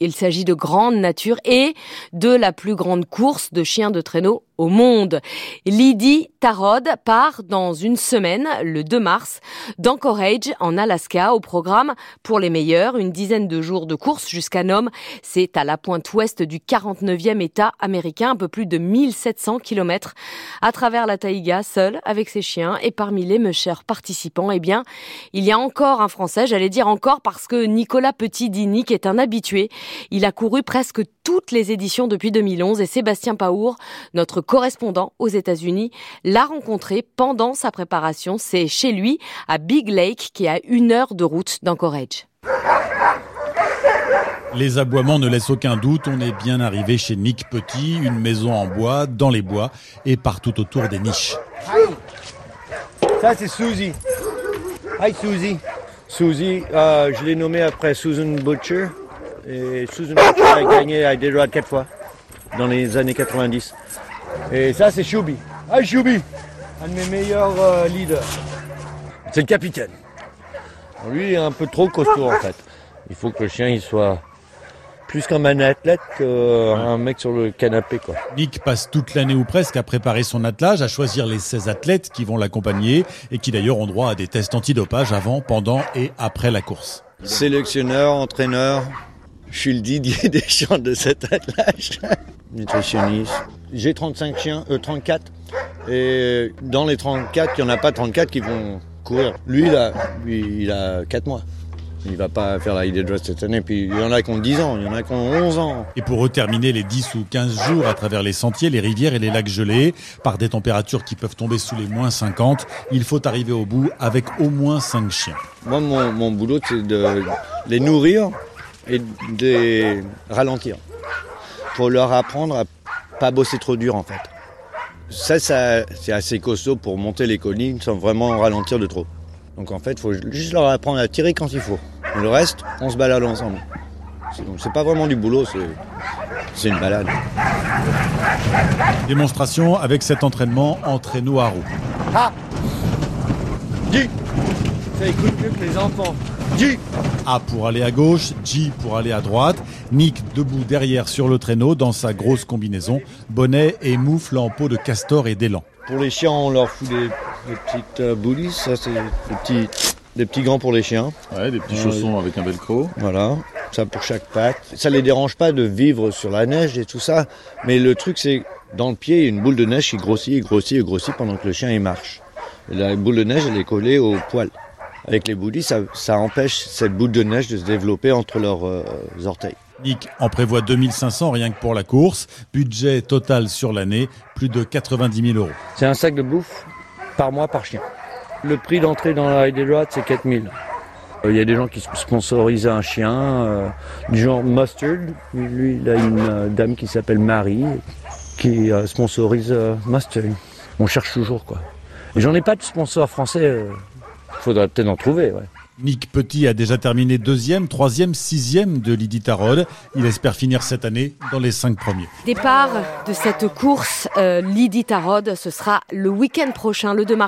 Il s'agit de grande nature et de la plus grande course de chiens de traîneau au monde. Lydie Tarod part dans une semaine, le 2 mars, d'Anchorage en Alaska au programme pour les meilleurs, une dizaine de jours de course jusqu'à Nome. C'est à la pointe ouest du 49e État américain, un peu plus de 1700 km à travers la taïga, seul avec ses chiens et parmi les meuchers participants, eh bien, il y a encore un Français, j'allais dire encore parce que Nicolas Petit-Dinic est un habitué. Il a couru presque toutes les éditions depuis 2011 et Sébastien Paour, notre correspondant aux États-Unis, l'a rencontré pendant sa préparation. C'est chez lui, à Big Lake, qui est à une heure de route d'Anchorage. Les aboiements ne laissent aucun doute, on est bien arrivé chez Nick Petit, une maison en bois, dans les bois et partout autour des niches. Ça c'est Suzy. Hi Suzy. Suzy, euh, je l'ai nommée après Susan Butcher. Et Susan Butcher a gagné à Detroit quatre fois dans les années 90. Et ça, c'est Choubi. Ah, Choubi Un de mes meilleurs euh, leaders. C'est le capitaine. Lui, il est un peu trop costaud, en fait. Il faut que le chien, il soit plus comme un athlète qu'un mec sur le canapé. Quoi. Nick passe toute l'année ou presque à préparer son attelage, à choisir les 16 athlètes qui vont l'accompagner et qui d'ailleurs ont droit à des tests antidopage avant, pendant et après la course. Sélectionneur, entraîneur, je suis le Didier Deschamps de cet attelage. Nutritionniste. J'ai 35 chiens, euh, 34. Et dans les 34, il n'y en a pas 34 qui vont courir. Lui, il a, il a 4 mois. Il va pas faire la ID Dress cette année. Puis il y en a qui ont 10 ans, il y en a qui ont 11 ans. Et pour terminer les 10 ou 15 jours à travers les sentiers, les rivières et les lacs gelés, par des températures qui peuvent tomber sous les moins 50, il faut arriver au bout avec au moins 5 chiens. Moi, mon, mon boulot, c'est de les nourrir et de ralentir. Pour leur apprendre à pas bosser trop dur en fait. Ça, ça c'est assez costaud pour monter les collines sans vraiment ralentir de trop. Donc en fait, il faut juste leur apprendre à tirer quand il faut. Et le reste, on se balade ensemble. Donc c'est pas vraiment du boulot, c'est une balade. Démonstration avec cet entraînement en traîneau à roues. Ah Dis Ça écoute mieux que les enfants. G A pour aller à gauche, G pour aller à droite. Nick debout derrière sur le traîneau dans sa grosse combinaison, bonnet et moufle en peau de castor et d'élan. Pour les chiens, on leur fout des, des petites euh, boulies, ça c'est des petits, des petits gants pour les chiens. Ouais, des petits chaussons avec un velcro. Voilà, ça pour chaque patte. Ça les dérange pas de vivre sur la neige et tout ça, mais le truc c'est dans le pied, il y a une boule de neige qui grossit et grossit et grossit pendant que le chien il marche. Et la boule de neige elle est collée au poil. Avec les boulies, ça, ça, empêche cette boule de neige de se développer entre leurs euh, orteils. Nick en prévoit 2500 rien que pour la course. Budget total sur l'année, plus de 90 000 euros. C'est un sac de bouffe par mois par chien. Le prix d'entrée dans la droites, c'est 4000. Il y a des gens qui sponsorisent un chien, euh, du genre Mustard. Lui, il a une euh, dame qui s'appelle Marie, qui euh, sponsorise euh, Mustard. On cherche toujours, quoi. Et j'en ai pas de sponsor français. Faudrait peut-être en trouver, ouais. Nick Petit a déjà terminé deuxième, troisième, sixième de Lydie Tarod. Il espère finir cette année dans les cinq premiers. Départ de cette course, euh, Lydie Tarod, ce sera le week-end prochain, le 2 mars.